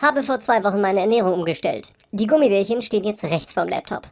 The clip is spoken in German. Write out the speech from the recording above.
Habe vor zwei Wochen meine Ernährung umgestellt. Die Gummibärchen stehen jetzt rechts vom Laptop.